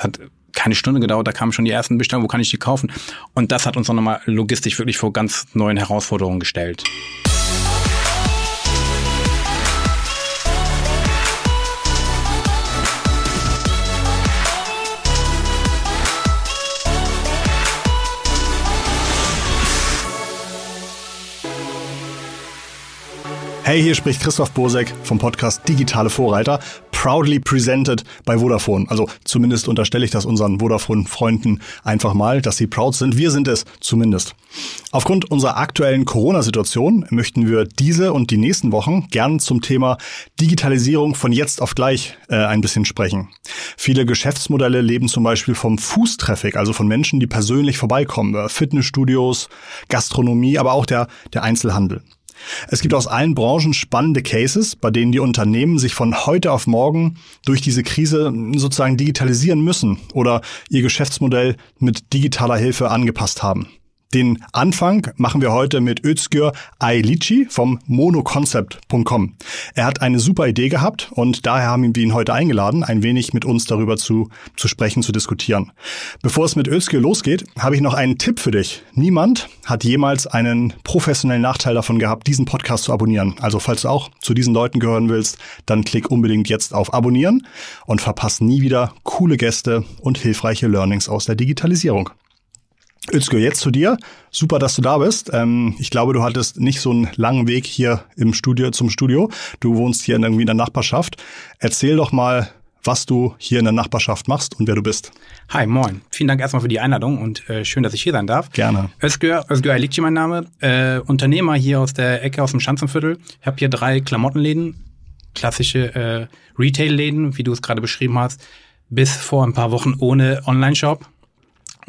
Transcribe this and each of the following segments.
es hat keine Stunde gedauert, da kamen schon die ersten Bestellungen, wo kann ich die kaufen? Und das hat uns dann nochmal logistisch wirklich vor ganz neuen Herausforderungen gestellt. Hey, hier spricht Christoph Bosek vom Podcast Digitale Vorreiter, proudly presented bei Vodafone. Also zumindest unterstelle ich das unseren Vodafone-Freunden einfach mal, dass sie proud sind. Wir sind es zumindest. Aufgrund unserer aktuellen Corona-Situation möchten wir diese und die nächsten Wochen gern zum Thema Digitalisierung von jetzt auf gleich äh, ein bisschen sprechen. Viele Geschäftsmodelle leben zum Beispiel vom Fußtraffic, also von Menschen, die persönlich vorbeikommen. Äh, Fitnessstudios, Gastronomie, aber auch der, der Einzelhandel. Es gibt aus allen Branchen spannende Cases, bei denen die Unternehmen sich von heute auf morgen durch diese Krise sozusagen digitalisieren müssen oder ihr Geschäftsmodell mit digitaler Hilfe angepasst haben. Den Anfang machen wir heute mit Özgür Aylici vom monoconcept.com. Er hat eine super Idee gehabt und daher haben wir ihn heute eingeladen, ein wenig mit uns darüber zu, zu sprechen, zu diskutieren. Bevor es mit Özgür losgeht, habe ich noch einen Tipp für dich. Niemand hat jemals einen professionellen Nachteil davon gehabt, diesen Podcast zu abonnieren. Also falls du auch zu diesen Leuten gehören willst, dann klick unbedingt jetzt auf Abonnieren und verpasse nie wieder coole Gäste und hilfreiche Learnings aus der Digitalisierung. Özgür, jetzt zu dir. Super, dass du da bist. Ähm, ich glaube, du hattest nicht so einen langen Weg hier im Studio zum Studio. Du wohnst hier in irgendwie in der Nachbarschaft. Erzähl doch mal, was du hier in der Nachbarschaft machst und wer du bist. Hi, moin. Vielen Dank erstmal für die Einladung und äh, schön, dass ich hier sein darf. Gerne. Özgür, Özgür Alikci mein Name, äh, Unternehmer hier aus der Ecke aus dem Schanzenviertel. Ich habe hier drei Klamottenläden, klassische äh, Retail-Läden, wie du es gerade beschrieben hast, bis vor ein paar Wochen ohne Online-Shop.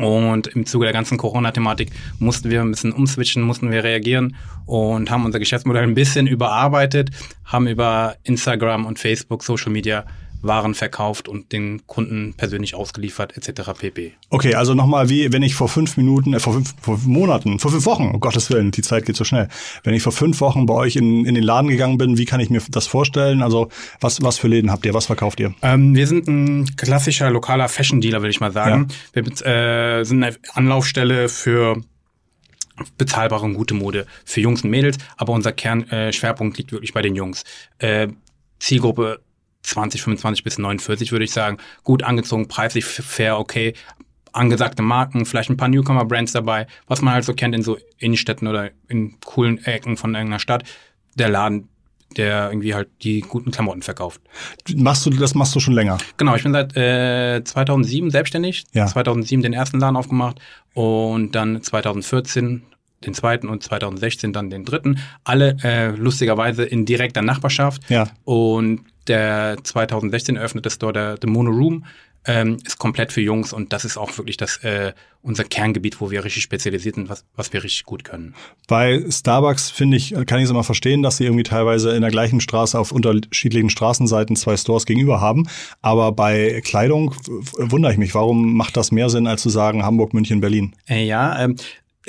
Und im Zuge der ganzen Corona-Thematik mussten wir ein bisschen umswitchen, mussten wir reagieren und haben unser Geschäftsmodell ein bisschen überarbeitet, haben über Instagram und Facebook, Social Media waren verkauft und den Kunden persönlich ausgeliefert etc. pp. Okay, also nochmal, wie wenn ich vor fünf Minuten, äh, vor fünf vor Monaten, vor fünf Wochen, um Gottes Willen, die Zeit geht so schnell. Wenn ich vor fünf Wochen bei euch in, in den Laden gegangen bin, wie kann ich mir das vorstellen? Also was, was für Läden habt ihr? Was verkauft ihr? Ähm, wir sind ein klassischer lokaler Fashion-Dealer, würde ich mal sagen. Ja. Wir äh, sind eine Anlaufstelle für bezahlbare und gute Mode für Jungs und Mädels, aber unser Kernschwerpunkt äh, liegt wirklich bei den Jungs. Äh, Zielgruppe 20, 25 bis 49, würde ich sagen. Gut angezogen, preislich fair, okay. Angesagte Marken, vielleicht ein paar Newcomer-Brands dabei, was man halt so kennt in so Innenstädten oder in coolen Ecken von irgendeiner Stadt. Der Laden, der irgendwie halt die guten Klamotten verkauft. Machst du das machst du schon länger? Genau, ich bin seit äh, 2007 selbstständig. Ja. 2007 den ersten Laden aufgemacht und dann 2014 den zweiten und 2016 dann den dritten. Alle äh, lustigerweise in direkter Nachbarschaft. Ja. Und der 2016 eröffnete Store, der The Mono Room, ähm, ist komplett für Jungs und das ist auch wirklich das äh, unser Kerngebiet, wo wir richtig spezialisiert sind, was, was wir richtig gut können. Bei Starbucks finde ich, kann ich es immer verstehen, dass sie irgendwie teilweise in der gleichen Straße auf unterschiedlichen Straßenseiten zwei Stores gegenüber haben. Aber bei Kleidung wundere ich mich, warum macht das mehr Sinn, als zu sagen Hamburg, München, Berlin? Äh, ja, ähm,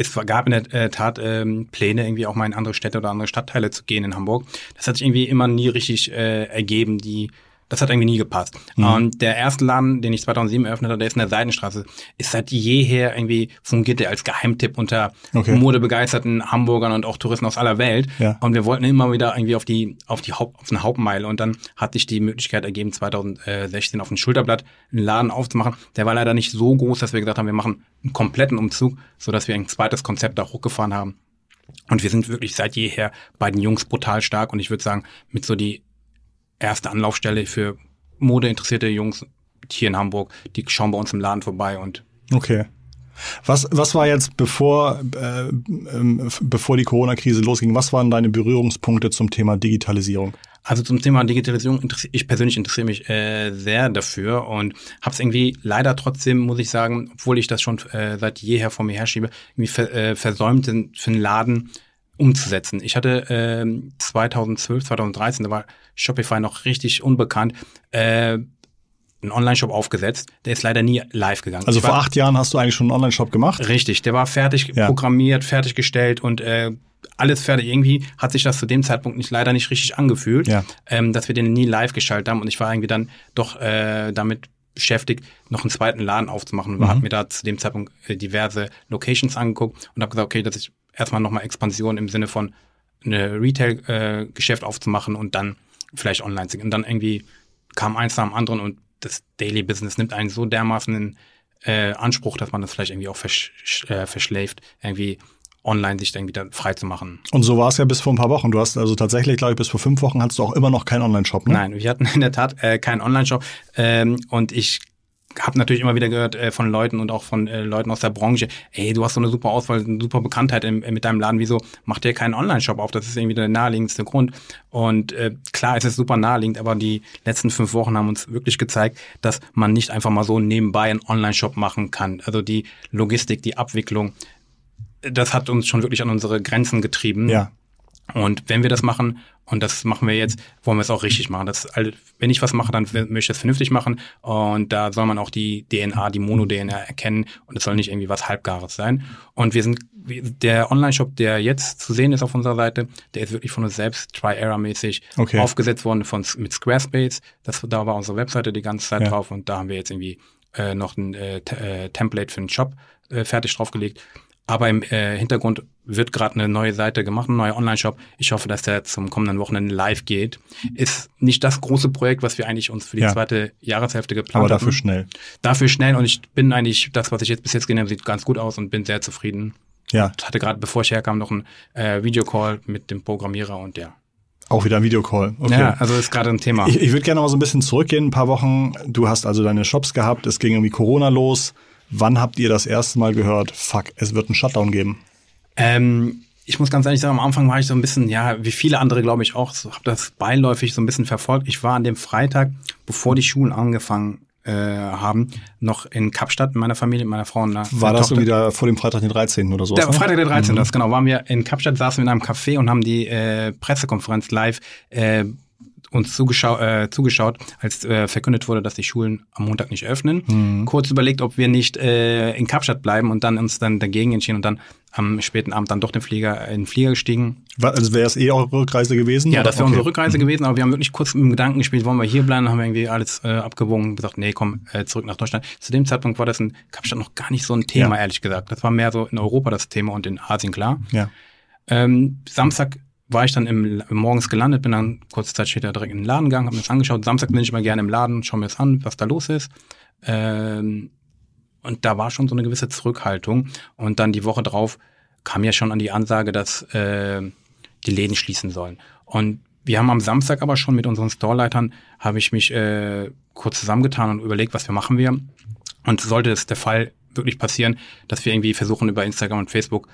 es gab in der äh, Tat ähm, Pläne, irgendwie auch mal in andere Städte oder andere Stadtteile zu gehen in Hamburg. Das hat sich irgendwie immer nie richtig äh, ergeben. Die das hat irgendwie nie gepasst. Mhm. Und der erste Laden, den ich 2007 eröffnet habe, der ist in der Seidenstraße, ist seit jeher irgendwie fungiert der als Geheimtipp unter okay. modebegeisterten Hamburgern und auch Touristen aus aller Welt. Ja. Und wir wollten immer wieder irgendwie auf die, auf die Haupt, auf eine Hauptmeile. Und dann hatte ich die Möglichkeit ergeben, 2016 auf dem Schulterblatt einen Laden aufzumachen. Der war leider nicht so groß, dass wir gesagt haben, wir machen einen kompletten Umzug, so dass wir ein zweites Konzept da hochgefahren haben. Und wir sind wirklich seit jeher bei den Jungs brutal stark. Und ich würde sagen, mit so die erste Anlaufstelle für modeinteressierte Jungs hier in Hamburg. Die schauen bei uns im Laden vorbei und Okay. Was, was war jetzt, bevor, äh, äh, bevor die Corona-Krise losging, was waren deine Berührungspunkte zum Thema Digitalisierung? Also zum Thema Digitalisierung, ich persönlich interessiere mich äh, sehr dafür und habe es irgendwie leider trotzdem, muss ich sagen, obwohl ich das schon äh, seit jeher vor mir herschiebe, irgendwie ver, äh, versäumt für einen Laden umzusetzen. Ich hatte äh, 2012, 2013, da war Shopify noch richtig unbekannt, äh, einen Online-Shop aufgesetzt. Der ist leider nie live gegangen. Also ich vor war, acht Jahren hast du eigentlich schon einen Online-Shop gemacht? Richtig, der war fertig ja. programmiert, fertiggestellt und äh, alles fertig. Irgendwie hat sich das zu dem Zeitpunkt nicht leider nicht richtig angefühlt, ja. ähm, dass wir den nie live geschaltet haben. Und ich war irgendwie dann doch äh, damit beschäftigt, noch einen zweiten Laden aufzumachen. Wir Mhm. hatten mir da zu dem Zeitpunkt äh, diverse Locations angeguckt und habe gesagt, okay, dass ich erstmal nochmal Expansion im Sinne von eine Retail-Geschäft aufzumachen und dann vielleicht online zu gehen. Und dann irgendwie kam eins nach dem anderen und das Daily Business nimmt einen so dermaßen in äh, Anspruch, dass man das vielleicht irgendwie auch versch äh, verschläft, irgendwie online sich dann wieder frei zu machen. Und so war es ja bis vor ein paar Wochen. Du hast also tatsächlich, glaube ich, bis vor fünf Wochen hattest du auch immer noch keinen Online-Shop, ne? Nein, wir hatten in der Tat äh, keinen Online-Shop ähm, und ich habe natürlich immer wieder gehört äh, von Leuten und auch von äh, Leuten aus der Branche, ey, du hast so eine super Auswahl, eine super Bekanntheit im, mit deinem Laden, wieso macht ihr keinen Online-Shop auf? Das ist irgendwie der naheliegendste Grund. Und äh, klar, es ist super naheliegend, aber die letzten fünf Wochen haben uns wirklich gezeigt, dass man nicht einfach mal so nebenbei einen Online-Shop machen kann. Also die Logistik, die Abwicklung, das hat uns schon wirklich an unsere Grenzen getrieben. Ja. Und wenn wir das machen, und das machen wir jetzt, wollen wir es auch richtig machen. Das, also, wenn ich was mache, dann möchte ich es vernünftig machen. Und da soll man auch die DNA, die Mono-DNA erkennen. Und es soll nicht irgendwie was Halbgares sein. Und wir sind, der Online-Shop, der jetzt zu sehen ist auf unserer Seite, der ist wirklich von uns selbst Try-Error-mäßig Okay. aufgesetzt worden von, mit Squarespace. Das, da war unsere Webseite die ganze Zeit Ja. drauf. Und da haben wir jetzt irgendwie äh, noch ein äh, äh, Template für den Shop äh, fertig draufgelegt. Aber im äh, Hintergrund wird gerade eine neue Seite gemacht, ein neuer Online-Shop. Ich hoffe, dass der zum kommenden Wochenende live geht. Ist nicht das große Projekt, was wir eigentlich uns für die Ja. zweite Jahreshälfte geplant Aber haben. dafür schnell. Dafür schnell und ich bin eigentlich, das, was ich jetzt bis jetzt gesehen habe, sieht ganz gut aus und bin sehr zufrieden. Ja, Ich hatte gerade, bevor ich herkam, noch einen äh, Videocall mit dem Programmierer und ja. auch wieder ein Videocall. Okay. Ja, also ist gerade ein Thema. Ich, ich würde gerne mal so ein bisschen zurückgehen, ein paar Wochen. Du hast also deine Shops gehabt, es ging irgendwie Corona los. Wann habt ihr das erste Mal gehört, fuck, es wird einen Shutdown geben? Ähm, ich muss ganz ehrlich sagen, am Anfang war ich so ein bisschen, ja, wie viele andere, glaube ich, auch, so, habe das beiläufig so ein bisschen verfolgt. Ich war an dem Freitag, bevor die Schulen angefangen äh, haben, noch in Kapstadt mit meiner Familie, mit meiner Frau und einer War das Tochter. da vor dem Freitag, den 13. oder so? Der Freitag der 13. Das genau, waren wir in Kapstadt, saßen wir in einem Café und haben die äh, Pressekonferenz live äh, uns zugeschau äh, zugeschaut, als äh, verkündet wurde, dass die Schulen am Montag nicht öffnen. Kurz überlegt, ob wir nicht äh, in Kapstadt bleiben und dann uns dann dagegen entschieden und dann am späten Abend dann doch den Flieger, in den Flieger gestiegen. Also wäre es eh eure Rückreise gewesen? Ja, das wäre Okay. unsere Rückreise gewesen, aber wir haben wirklich kurz mit dem Gedanken gespielt, wollen wir hier bleiben, haben wir irgendwie alles äh, abgewogen und gesagt, nee, komm, äh, zurück nach Deutschland. Zu dem Zeitpunkt war das in Kapstadt noch gar nicht so ein Thema, Ja. ehrlich gesagt. Das war mehr so in Europa das Thema und in Asien, klar. Ja. Ähm, Samstag war ich dann im, morgens gelandet, bin dann kurze Zeit später direkt in den Laden gegangen, habe mir das angeschaut. Samstag bin ich immer gerne im Laden, schau mir das an, was da los ist. Ähm, und da war schon so eine gewisse Zurückhaltung. Und dann die Woche drauf kam ja schon an die Ansage, dass äh, die Läden schließen sollen. Und wir haben am Samstag aber schon mit unseren Storeleitern, habe ich mich äh, kurz zusammengetan und überlegt, was wir machen wir. Und sollte es der Fall wirklich passieren, dass wir irgendwie versuchen, über Instagram und Facebook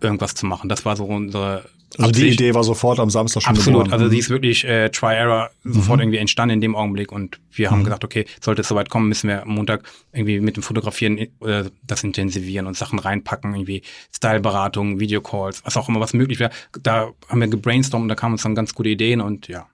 irgendwas zu machen. Das war so unsere Also die Absicht. Idee war sofort am Samstag schon Absolut, geboren. also die ist wirklich äh, Try-Error sofort irgendwie entstanden in dem Augenblick und wir haben gesagt, okay, sollte es soweit kommen, müssen wir am Montag irgendwie mit dem Fotografieren äh, das intensivieren und Sachen reinpacken, irgendwie Styleberatung, Videocalls, was auch immer, was möglich wäre. Da haben wir gebrainstormt und da kamen uns dann ganz gute Ideen und ja.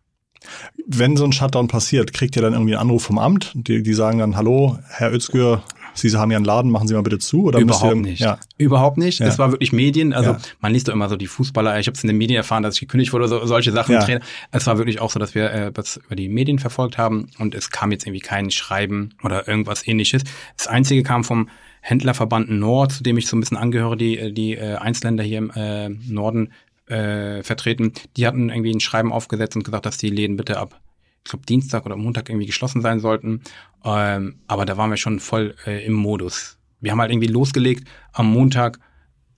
Wenn so ein Shutdown passiert, kriegt ihr dann irgendwie einen Anruf vom Amt? Die, die sagen dann, hallo, Herr Özgür, Sie haben ja einen Laden, machen Sie mal bitte zu? Oder Überhaupt ihr, nicht. Ja. Überhaupt nicht. Ja. Das war wirklich Medien. Also Ja. man liest doch immer so die Fußballer. Ich habe es in den Medien erfahren, dass ich gekündigt wurde, so, solche Sachen. Ja. Es war wirklich auch so, dass wir äh, das über die Medien verfolgt haben und es kam jetzt irgendwie kein Schreiben oder irgendwas ähnliches. Das Einzige kam vom Händlerverband Nord, zu dem ich so ein bisschen angehöre, die, die äh, Einzelländer hier im äh, Norden äh, vertreten. Die hatten irgendwie ein Schreiben aufgesetzt und gesagt, dass die Läden bitte ab ich glaube, Dienstag oder Montag irgendwie geschlossen sein sollten. Ähm, aber da waren wir schon voll äh, im Modus. Wir haben halt irgendwie losgelegt, am Montag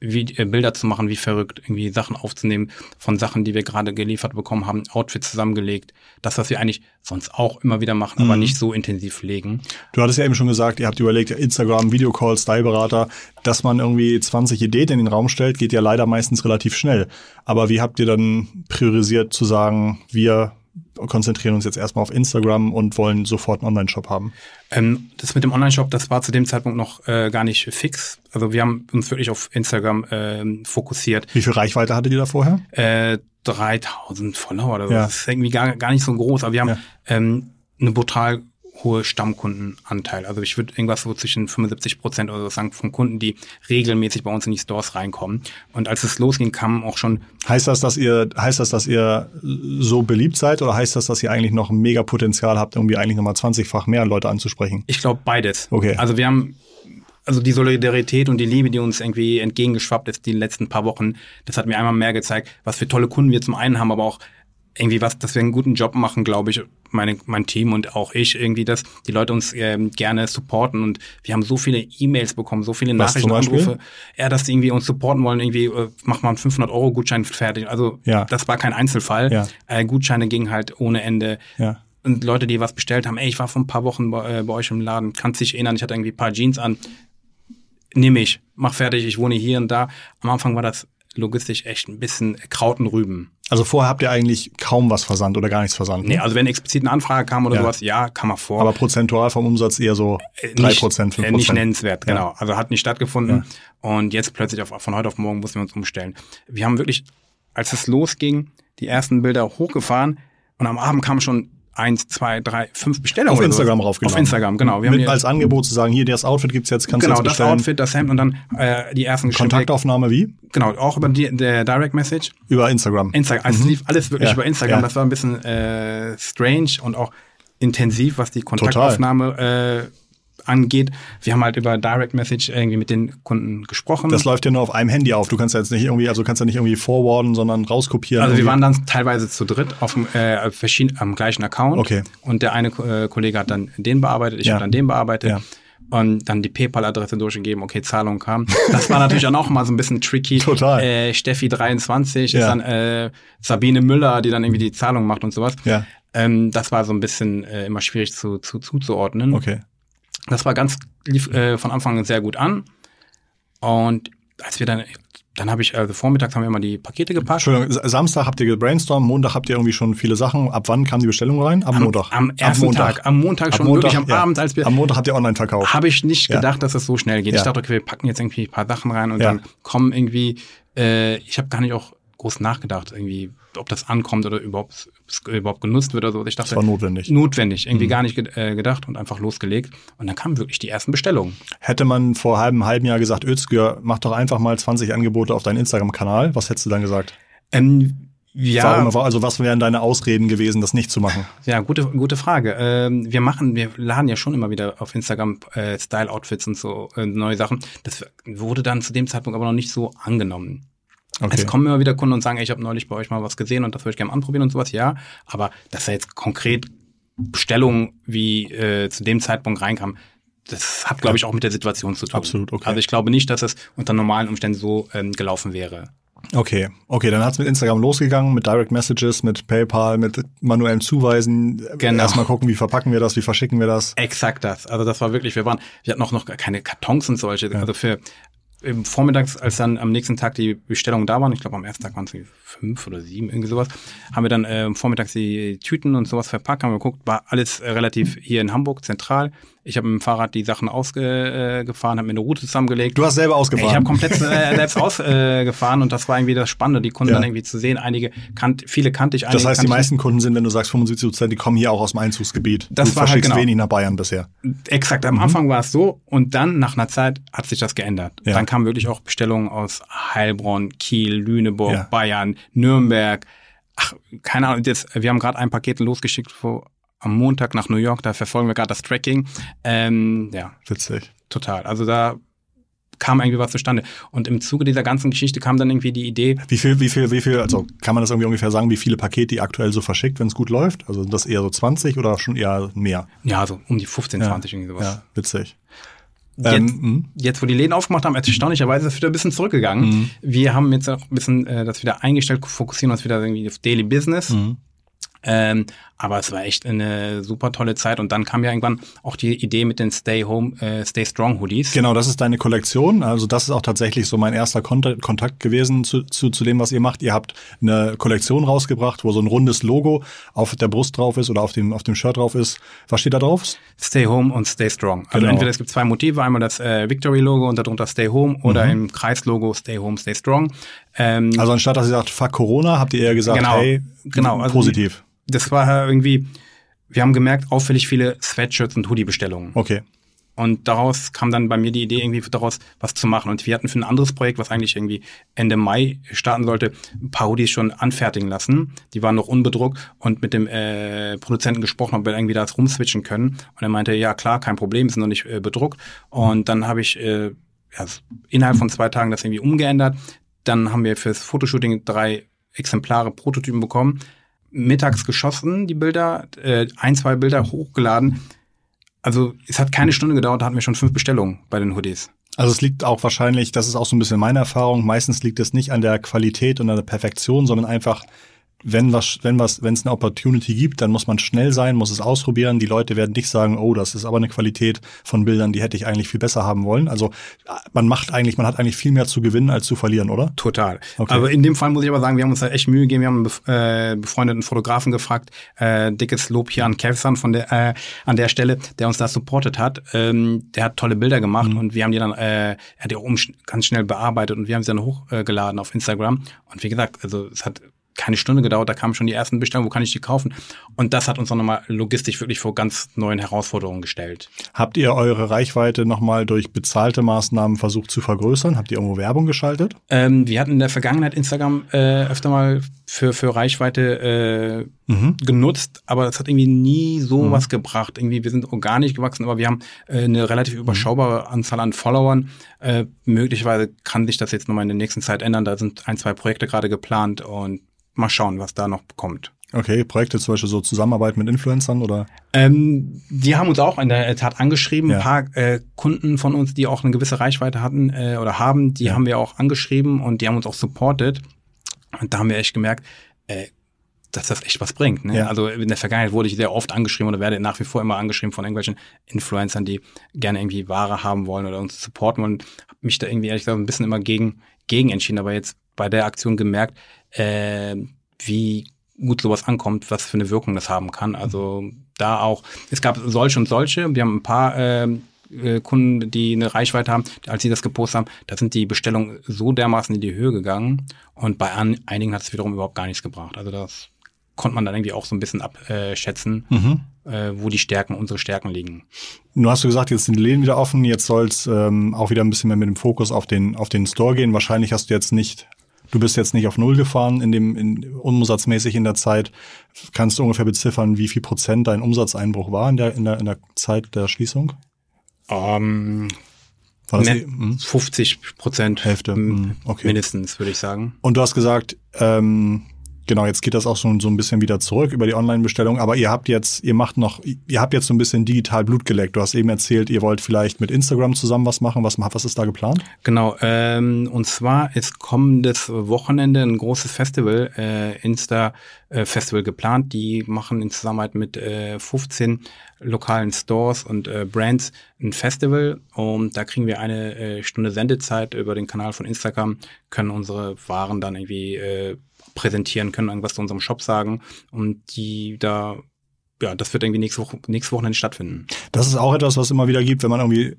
wie, äh, Bilder zu machen, wie verrückt, irgendwie Sachen aufzunehmen von Sachen, die wir gerade geliefert bekommen haben, Outfits zusammengelegt. Das, was wir eigentlich sonst auch immer wieder machen, aber nicht so intensiv pflegen. Du hattest ja eben schon gesagt, ihr habt überlegt, Instagram, Videocall, Styleberater, dass man irgendwie 20 Ideen in den Raum stellt, geht ja leider meistens relativ schnell. Aber wie habt ihr dann priorisiert zu sagen, wir konzentrieren uns jetzt erstmal auf Instagram und wollen sofort einen Online-Shop haben? Ähm, das mit dem Online-Shop, das war zu dem Zeitpunkt noch äh, gar nicht fix. Also wir haben uns wirklich auf Instagram ähm, fokussiert. Wie viel Reichweite hattet ihr da vorher? Äh, 3000 Follower oder so. Ja. Das ist irgendwie gar, gar nicht so groß, aber wir haben Ja. ähm, eine brutal hohe Stammkundenanteil. Also ich würde irgendwas so zwischen 75 Prozent oder so sagen von Kunden, die regelmäßig bei uns in die Stores reinkommen. Und als es losging, kamen auch schon. Heißt das, dass ihr, heißt das, dass ihr so beliebt seid oder heißt das, dass ihr eigentlich noch ein mega Potenzial habt, irgendwie eigentlich nochmal 20-fach mehr Leute anzusprechen? Ich glaube beides. Okay. Also wir haben also die Solidarität und die Liebe, die uns irgendwie entgegengeschwappt ist die letzten paar Wochen, das hat mir einmal mehr gezeigt, was für tolle Kunden wir zum einen haben, aber auch irgendwie was, dass wir einen guten Job machen, glaube ich, meine, mein Team und auch ich irgendwie, dass die Leute uns ähm, gerne supporten und wir haben so viele E-Mails bekommen, so viele Was Nachrichten? Anrufe, ja, dass die irgendwie uns supporten wollen, irgendwie äh, mach mal einen 500 Euro Gutschein fertig. Also Ja. das war kein Einzelfall. Ja. Äh, Gutscheine gingen halt ohne Ende. Ja. Und Leute, die was bestellt haben, ey, ich war vor ein paar Wochen bei, äh, bei euch im Laden, kannst dich erinnern, ich hatte irgendwie ein paar Jeans an, nimm ich, mach fertig, ich wohne hier und da. Am Anfang war das logistisch echt ein bisschen Kraut und Rüben. Also vorher habt ihr eigentlich kaum was versandt oder gar nichts versandt. Nee, ne? also wenn explizit eine Anfrage kam oder Ja. sowas, ja, kann man vor. Aber prozentual vom Umsatz eher so Äh, drei nicht- Prozent, fünf äh, Nicht Prozent. nennenswert, genau. Also hat nicht stattgefunden. Und jetzt plötzlich auf, von heute auf morgen mussten wir uns umstellen. Wir haben wirklich, als es losging, die ersten Bilder hochgefahren und am Abend kamen schon eins, zwei, drei, fünf Bestellungen. Auf Instagram sowas. raufgeladen. Auf Instagram, genau. Wir Mit als Angebot zu sagen, hier, das Outfit gibt's jetzt, kannst du genau, jetzt das bestellen. Outfit, das Hemd und dann äh, die ersten Geschenke. Kontaktaufnahme wie? Genau, auch über die, der Direct Message. Über Instagram. Instagram. Also es lief alles wirklich Ja, über Instagram. ja. Das war ein bisschen äh, strange und auch intensiv, was die Kontaktaufnahme angeht. Wir haben halt über Direct Message irgendwie mit den Kunden gesprochen. Das läuft ja nur auf einem Handy auf. Du kannst ja jetzt nicht irgendwie, also kannst ja nicht irgendwie forwarden, sondern rauskopieren. also wir irgendwie. waren dann teilweise zu dritt auf dem, äh, verschieden, am gleichen Account. Okay. Und der eine äh, Kollege hat dann den bearbeitet, ich Ja. habe dann den bearbeitet. Ja. Und dann die PayPal-Adresse durchgegeben, okay, Zahlung kam. Das war natürlich dann auch mal so ein bisschen tricky. Total. Äh, Steffi23 Ja. ist dann äh, Sabine Müller, die dann irgendwie die Zahlung macht und sowas. Ja. Ähm, das war so ein bisschen äh, immer schwierig zu, zu, zuzuordnen. Okay. Das war ganz, lief äh, von Anfang an sehr gut an. Und als wir dann, dann habe ich, also vormittags haben wir immer die Pakete gepackt. Entschuldigung, Sa- Samstag habt ihr gebrainstormt, Montag habt ihr irgendwie schon viele Sachen. Ab wann kam die Bestellung rein? Am, Montag. Am ersten Ab Montag. Tag, am Montag Ab schon, Montag, wirklich am ja. Abend, als wir, Am Montag habt ihr online verkauft. habe ich nicht Ja. gedacht, dass es so schnell geht. Ja. Ich dachte, okay, wir packen jetzt irgendwie ein paar Sachen rein und dann kommen irgendwie, äh, ich habe gar nicht auch groß nachgedacht, irgendwie, ob das ankommt oder überhaupt, überhaupt genutzt wird oder so. Ich dachte, Das war notwendig. notwendig, irgendwie Mhm. gar nicht äh, gedacht und einfach losgelegt. Und dann kamen wirklich die ersten Bestellungen. Hätte man vor einem halben Jahr gesagt, Özgür, mach doch einfach mal 20 Angebote auf deinen Instagram-Kanal, was hättest du dann gesagt? Ähm, ja, Warum, also was wären deine Ausreden gewesen, das nicht zu machen? Ja, gute, gute Frage. Ähm, wir machen, wir laden ja schon immer wieder auf Instagram äh, Style-Outfits und so äh, neue Sachen. Das wurde dann zu dem Zeitpunkt aber noch nicht so angenommen. Okay. Es kommen immer wieder Kunden und sagen, ey, ich habe neulich bei euch mal was gesehen und das würde ich gerne anprobieren und sowas. Ja, aber dass da jetzt konkret Bestellungen wie äh, zu dem Zeitpunkt reinkam, das hat, glaube ich, auch mit der Situation zu tun. Absolut, okay. Also ich glaube nicht, dass es unter normalen Umständen so ähm, gelaufen wäre. Okay, okay, dann hat's mit Instagram losgegangen, mit Direct Messages, mit PayPal, mit manuellem Zuweisen. Genau. Erstmal gucken, wie verpacken wir das, wie verschicken wir das. Exakt das. Also das war wirklich, wir waren, wir hatten auch noch keine Kartons und solche. Also für Vormittags, als dann am nächsten Tag die Bestellungen da waren, ich glaube am ersten Tag waren es fünf oder sieben, irgendwie sowas, haben wir dann äh, vormittags die Tüten und sowas verpackt, haben wir geguckt, war alles äh, relativ hier in Hamburg zentral. Ich habe mit dem Fahrrad die Sachen ausgefahren, gefahren, habe mir eine Route zusammengelegt. Du hast selber ausgefahren. Ich habe komplett äh, selbst ausgefahren gefahren und das war irgendwie das Spannende, die Kunden Ja. dann irgendwie zu sehen. Einige kannt, viele kannte ich, das heißt, die meisten Kunden sind, wenn du sagst 75 Prozent, die kommen hier auch aus dem Einzugsgebiet. Das du war halt genau. wenig nach Bayern bisher. Exakt, am Anfang war es so und dann nach einer Zeit hat sich das geändert. Ja. Dann kamen wirklich auch Bestellungen aus Heilbronn, Kiel, Lüneburg, Ja. Bayern, Nürnberg. Ach, keine Ahnung, jetzt, wir haben gerade ein Paket losgeschickt vor, am Montag nach New York, da verfolgen wir gerade das Tracking. Ähm, ja, Witzig. total. Also da kam irgendwie was zustande. Und im Zuge dieser ganzen Geschichte kam dann irgendwie die Idee, Wie viel, wie viel, wie viel, also kann man das irgendwie ungefähr sagen, wie viele Pakete ihr aktuell so verschickt, wenn es gut läuft? Also sind das eher so 20 oder schon eher mehr? ja, so um die 15, 20 irgendwie sowas. Ja, witzig. Jetzt, Ähm, mh. jetzt, wo die Läden aufgemacht haben, erstaunlicherweise ist es wieder ein bisschen zurückgegangen. Mhm. Wir haben jetzt auch ein bisschen äh, das wieder eingestellt, fokussieren uns wieder irgendwie auf Daily Business. Mhm. Ähm, aber es war echt eine super tolle Zeit. Und dann kam ja irgendwann auch die Idee mit den Stay Home, äh, Stay Strong Hoodies. Genau, das ist deine Kollektion. Also das ist auch tatsächlich so mein erster Kontakt, Kontakt gewesen zu, zu, zu dem, was ihr macht. Ihr habt eine Kollektion rausgebracht, wo so ein rundes Logo auf der Brust drauf ist oder auf dem, auf dem Shirt drauf ist. Was steht da drauf? Stay Home und Stay Strong. Also Genau. entweder es gibt zwei Motive, einmal das äh, Victory-Logo und darunter Stay Home oder Mhm. im Kreis-Logo Stay Home, Stay Strong. Ähm, Also anstatt, dass ihr sagt, fuck Corona, habt ihr eher gesagt, Genau, hey, genau, also positiv. Das war irgendwie, wir haben gemerkt, auffällig viele Sweatshirts und Hoodie-Bestellungen. Okay. Und daraus kam dann bei mir die Idee, irgendwie daraus was zu machen. Und wir hatten für ein anderes Projekt, was eigentlich irgendwie Ende Mai starten sollte, ein paar Hoodies schon anfertigen lassen. Die waren noch unbedruckt und mit dem äh, Produzenten gesprochen, ob wir irgendwie das rumswitchen können. Und er meinte, ja klar, kein Problem, sind noch nicht äh, bedruckt. Und dann habe ich äh, ja, innerhalb von zwei Tagen das irgendwie umgeändert. Dann haben wir fürs Fotoshooting drei Exemplare Prototypen bekommen. Mittags geschossen, die Bilder, äh, ein, zwei Bilder hochgeladen also es hat keine Stunde gedauert, da hatten wir schon fünf Bestellungen bei den Hoodies. Also es liegt auch wahrscheinlich, das ist auch so ein bisschen meine Erfahrung, meistens liegt es nicht an der Qualität und an der Perfektion, sondern einfach wenn was, wenn was, wenn es eine Opportunity gibt, dann muss man schnell sein, muss es ausprobieren. Die Leute werden nicht sagen, oh, das ist aber eine Qualität von Bildern, die hätte ich eigentlich viel besser haben wollen. Also man macht eigentlich, man hat eigentlich viel mehr zu gewinnen als zu verlieren, oder? Total. Okay. Aber in dem Fall muss ich aber sagen, wir haben uns da echt Mühe gegeben. Wir haben einen äh, befreundeten Fotografen gefragt. Äh, dickes Lob hier an Kevsan von der äh, an der Stelle, der uns da supportet hat. Ähm, der hat tolle Bilder gemacht mhm. und wir haben die dann, äh, er hat die auch ganz schnell bearbeitet und wir haben sie dann hochgeladen auf Instagram. Und wie gesagt, also es hat keine Stunde gedauert, da kamen schon die ersten Bestellungen, wo kann ich die kaufen? Und das hat uns dann nochmal logistisch wirklich vor ganz neuen Herausforderungen gestellt. Habt ihr eure Reichweite nochmal durch bezahlte Maßnahmen versucht zu vergrößern? Habt ihr irgendwo Werbung geschaltet? Ähm, wir hatten in der Vergangenheit Instagram äh, öfter mal für, für Reichweite äh, mhm. genutzt, aber das hat irgendwie nie so mhm. was gebracht. Irgendwie, wir sind organisch gewachsen, aber wir haben äh, eine relativ überschaubare Anzahl an Followern. Äh, möglicherweise kann sich das jetzt nochmal in der nächsten Zeit ändern. Da sind ein, zwei Projekte gerade geplant und mal schauen, was da noch kommt. Okay, Projekte zum Beispiel so Zusammenarbeit mit Influencern oder? Ähm, die haben uns auch in der Tat angeschrieben. Ja. Ein paar äh, Kunden von uns, die auch eine gewisse Reichweite hatten äh, oder haben, die ja. haben wir auch angeschrieben und die haben uns auch supported. Und da haben wir echt gemerkt, äh, dass das echt was bringt. Ne? Ja. Also in der Vergangenheit wurde ich sehr oft angeschrieben oder werde nach wie vor immer angeschrieben von irgendwelchen Influencern, die gerne irgendwie Ware haben wollen oder uns supporten wollen. Hab mich da irgendwie ehrlich gesagt ein bisschen immer gegen, gegen entschieden, aber jetzt bei der Aktion gemerkt, äh, wie gut sowas ankommt, was für eine Wirkung das haben kann. Also da auch, es gab solche und solche. Wir haben ein paar äh, äh, Kunden, die eine Reichweite haben, als sie das gepostet haben, da sind die Bestellungen so dermaßen in die Höhe gegangen und bei einigen hat es wiederum überhaupt gar nichts gebracht. Also das konnte man dann irgendwie auch so ein bisschen abschätzen, mhm. äh, wo die Stärken, unsere Stärken liegen. Nun hast du gesagt, jetzt sind die Läden wieder offen, jetzt soll es ähm, auch wieder ein bisschen mehr mit dem Fokus auf den, auf den Store gehen. Wahrscheinlich hast du jetzt nicht Du bist jetzt nicht auf Null gefahren in dem in, umsatzmäßig in der Zeit. Kannst du ungefähr beziffern, wie viel Prozent dein Umsatzeinbruch war in der, in der, in der Zeit der Schließung? Um, ähm, war das ne, 50 Prozent. Hälfte. Hm, okay. Mindestens, würde ich sagen. Und du hast gesagt, ähm, Genau, jetzt geht das auch so, so ein bisschen wieder zurück über die Online-Bestellung. Aber ihr habt jetzt, ihr macht noch, ihr habt jetzt so ein bisschen digital Blut geleckt. Du hast eben erzählt, ihr wollt vielleicht mit Instagram zusammen was machen. Was, was ist da geplant? Genau, ähm, und zwar ist kommendes Wochenende ein großes Festival, äh, Insta-Festival geplant. Die machen in Zusammenarbeit mit äh, 15 lokalen Stores und äh, Brands ein Festival und da kriegen wir eine äh, Stunde Sendezeit über den Kanal von Instagram, können unsere Waren dann irgendwie äh, präsentieren können, irgendwas zu unserem Shop sagen und die da ja, das wird irgendwie nächste Woche, nächste Wochenende stattfinden. Das ist auch etwas, was immer wieder gibt, wenn man irgendwie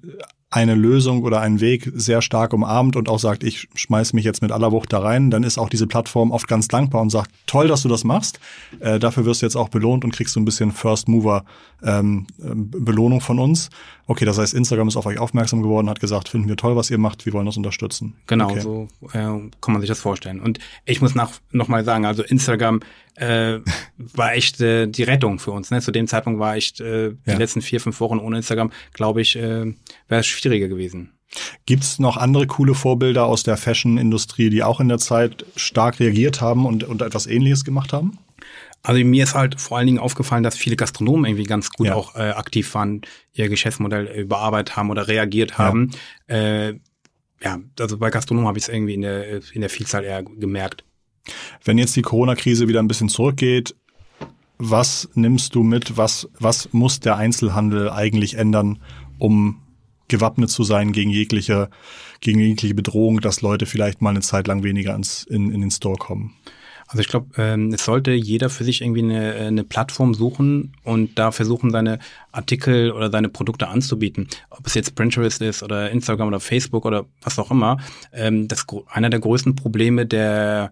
eine Lösung oder einen Weg sehr stark umarmt und auch sagt, ich schmeiß mich jetzt mit aller Wucht da rein, dann ist auch diese Plattform oft ganz dankbar und sagt, toll, dass du das machst. Äh, dafür wirst du jetzt auch belohnt und kriegst so ein bisschen First Mover ähm, Belohnung von uns. Okay, das heißt, Instagram ist auf euch aufmerksam geworden, hat gesagt, finden wir toll, was ihr macht, wir wollen das unterstützen. Genau, okay. so äh, kann man sich das vorstellen. Und ich muss nach, noch mal sagen, also Instagram äh, war echt äh, die Rettung für uns. Ne? Zu dem Zeitpunkt war echt äh, die ja. letzten vier, fünf Wochen ohne Instagram, glaube ich, äh, wäre es schwieriger gewesen. Gibt es noch andere coole Vorbilder aus der Fashion-Industrie, die auch in der Zeit stark reagiert haben und, und etwas Ähnliches gemacht haben? Also mir ist halt vor allen Dingen aufgefallen, dass viele Gastronomen irgendwie ganz gut ja. auch äh, aktiv waren, ihr Geschäftsmodell überarbeitet haben oder reagiert haben. Ja, äh, ja also bei Gastronomen habe ich es irgendwie in der, in der Vielzahl eher gemerkt. Wenn jetzt die Corona-Krise wieder ein bisschen zurückgeht, was nimmst du mit? Was, was muss der Einzelhandel eigentlich ändern, um gewappnet zu sein gegen jegliche, gegen jegliche Bedrohung, dass Leute vielleicht mal eine Zeit lang weniger ins, in, in den Store kommen? Also ich glaube, ähm, es sollte jeder für sich irgendwie eine, eine Plattform suchen und da versuchen, seine Artikel oder seine Produkte anzubieten. Ob es jetzt Pinterest ist oder Instagram oder Facebook oder was auch immer. Ähm, das einer der größten Probleme der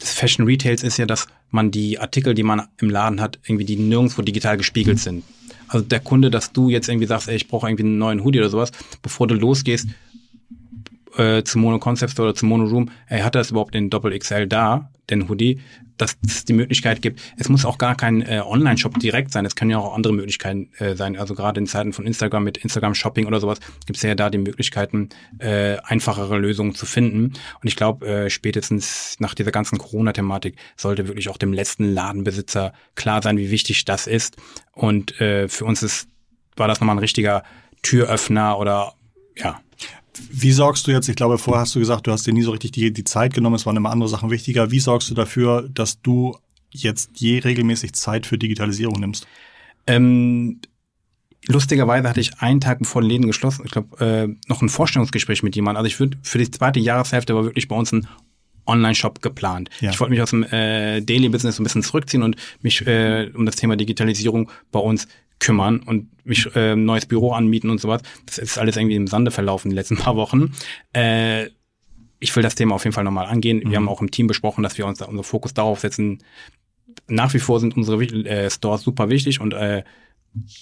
des Fashion Retails ist ja, dass man die Artikel, die man im Laden hat, irgendwie die nirgendwo digital gespiegelt sind. Also der Kunde, dass du jetzt irgendwie sagst, ey, ich brauche irgendwie einen neuen Hoodie oder sowas, bevor du losgehst äh, zum Mono Concept Store oder zum Mono Room, ey, hat das überhaupt den Doppel XL da, den Hoodie? Dass es die Möglichkeit gibt. Es muss auch gar kein äh, Online-Shop direkt sein. Es können ja auch andere Möglichkeiten äh, sein. Also gerade in Zeiten von Instagram mit Instagram Shopping oder sowas gibt es ja da die Möglichkeiten, äh, einfachere Lösungen zu finden. Und ich glaube, äh, spätestens nach dieser ganzen Corona-Thematik sollte wirklich auch dem letzten Ladenbesitzer klar sein, wie wichtig das ist. Und äh, für uns ist, war das nochmal ein richtiger Türöffner oder ja, wie sorgst du jetzt, ich glaube, vorher hast du gesagt, du hast dir nie so richtig die, die Zeit genommen, es waren immer andere Sachen wichtiger. Wie sorgst du dafür, dass du jetzt je regelmäßig Zeit für Digitalisierung nimmst? Ähm, lustigerweise hatte ich einen Tag bevor die Läden geschlossen, ich glaube, äh, noch ein Vorstellungsgespräch mit jemandem. Also ich würde für die zweite Jahreshälfte war wirklich bei uns ein Online-Shop geplant. Ja. Ich wollte mich aus dem äh, Daily-Business so ein bisschen zurückziehen und mich äh, um das Thema Digitalisierung bei uns kümmern und mich äh, neues Büro anmieten und sowas. Das ist alles irgendwie im Sande verlaufen die letzten paar Wochen. Äh, ich will das Thema auf jeden Fall nochmal angehen. Mhm. Wir haben auch im Team besprochen, dass wir uns da unser Fokus darauf setzen. Nach wie vor sind unsere äh, Stores super wichtig und äh,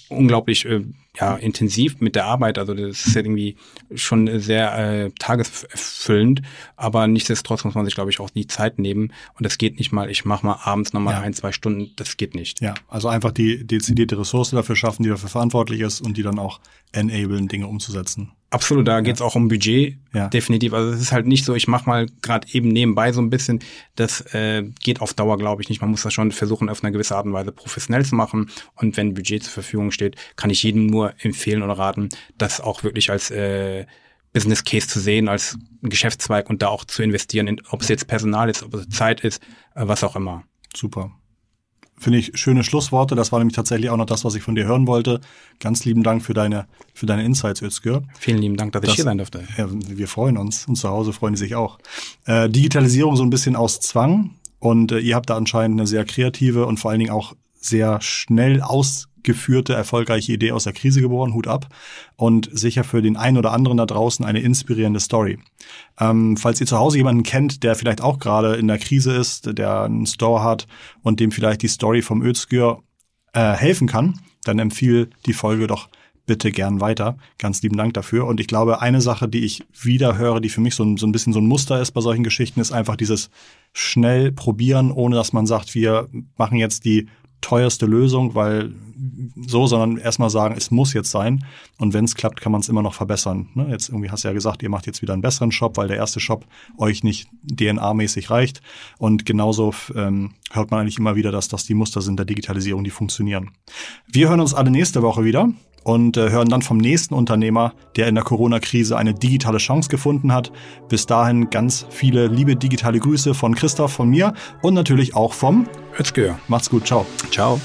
unglaublich äh, ja, intensiv mit der Arbeit. Also das ist irgendwie schon sehr äh, tageserfüllend, aber nichtsdestotrotz muss man sich, glaube ich, auch die Zeit nehmen. Und das geht nicht mal, ich mache mal abends nochmal ja. ein, zwei Stunden, das geht nicht. Ja, also einfach die dezidierte Ressource dafür schaffen, die dafür verantwortlich ist und die dann auch enablen, Dinge umzusetzen. Absolut, da geht's auch um Budget, ja. definitiv. Also es ist halt nicht so, ich mache mal gerade eben nebenbei so ein bisschen. Das äh, geht auf Dauer, glaube ich, nicht. Man muss das schon versuchen, auf eine gewisse Art und Weise professionell zu machen. Und wenn Budget zur Verfügung steht, kann ich jedem nur empfehlen oder raten, das auch wirklich als äh, Business Case zu sehen, als Geschäftszweig und da auch zu investieren, in, ob es jetzt Personal ist, ob es Zeit ist, äh, was auch immer. Super. Finde ich schöne Schlussworte. Das war nämlich tatsächlich auch noch das, was ich von dir hören wollte. Ganz lieben Dank für deine, für deine Insights, Özgür. Vielen lieben Dank, dass das, ich hier sein durfte. Ja, wir freuen uns und zu Hause freuen die sich auch. Äh, Digitalisierung so ein bisschen aus Zwang und äh, ihr habt da anscheinend eine sehr kreative und vor allen Dingen auch sehr schnell aus geführte, erfolgreiche Idee aus der Krise geboren, Hut ab. Und sicher für den einen oder anderen da draußen eine inspirierende Story. Ähm, falls ihr zu Hause jemanden kennt, der vielleicht auch gerade in der Krise ist, der einen Store hat und dem vielleicht die Story vom Özgür äh, helfen kann, dann empfiehl die Folge doch bitte gern weiter. Ganz lieben Dank dafür. Und ich glaube, eine Sache, die ich wieder höre, die für mich so ein, so ein bisschen so ein Muster ist bei solchen Geschichten, ist einfach dieses schnell probieren, ohne dass man sagt, wir machen jetzt die teuerste Lösung, weil so, sondern erstmal sagen, es muss jetzt sein. Und wenn es klappt, kann man es immer noch verbessern. Ne? Jetzt irgendwie hast du ja gesagt, ihr macht jetzt wieder einen besseren Shop, weil der erste Shop euch nicht DNA-mäßig reicht. Und genauso ähm, hört man eigentlich immer wieder, dass das die Muster sind der Digitalisierung, die funktionieren. Wir hören uns alle nächste Woche wieder und äh, hören dann vom nächsten Unternehmer, der in der Corona-Krise eine digitale Chance gefunden hat. Bis dahin ganz viele liebe digitale Grüße von Christoph, von mir und natürlich auch vom Özgür. Macht's gut, ciao. Ciao.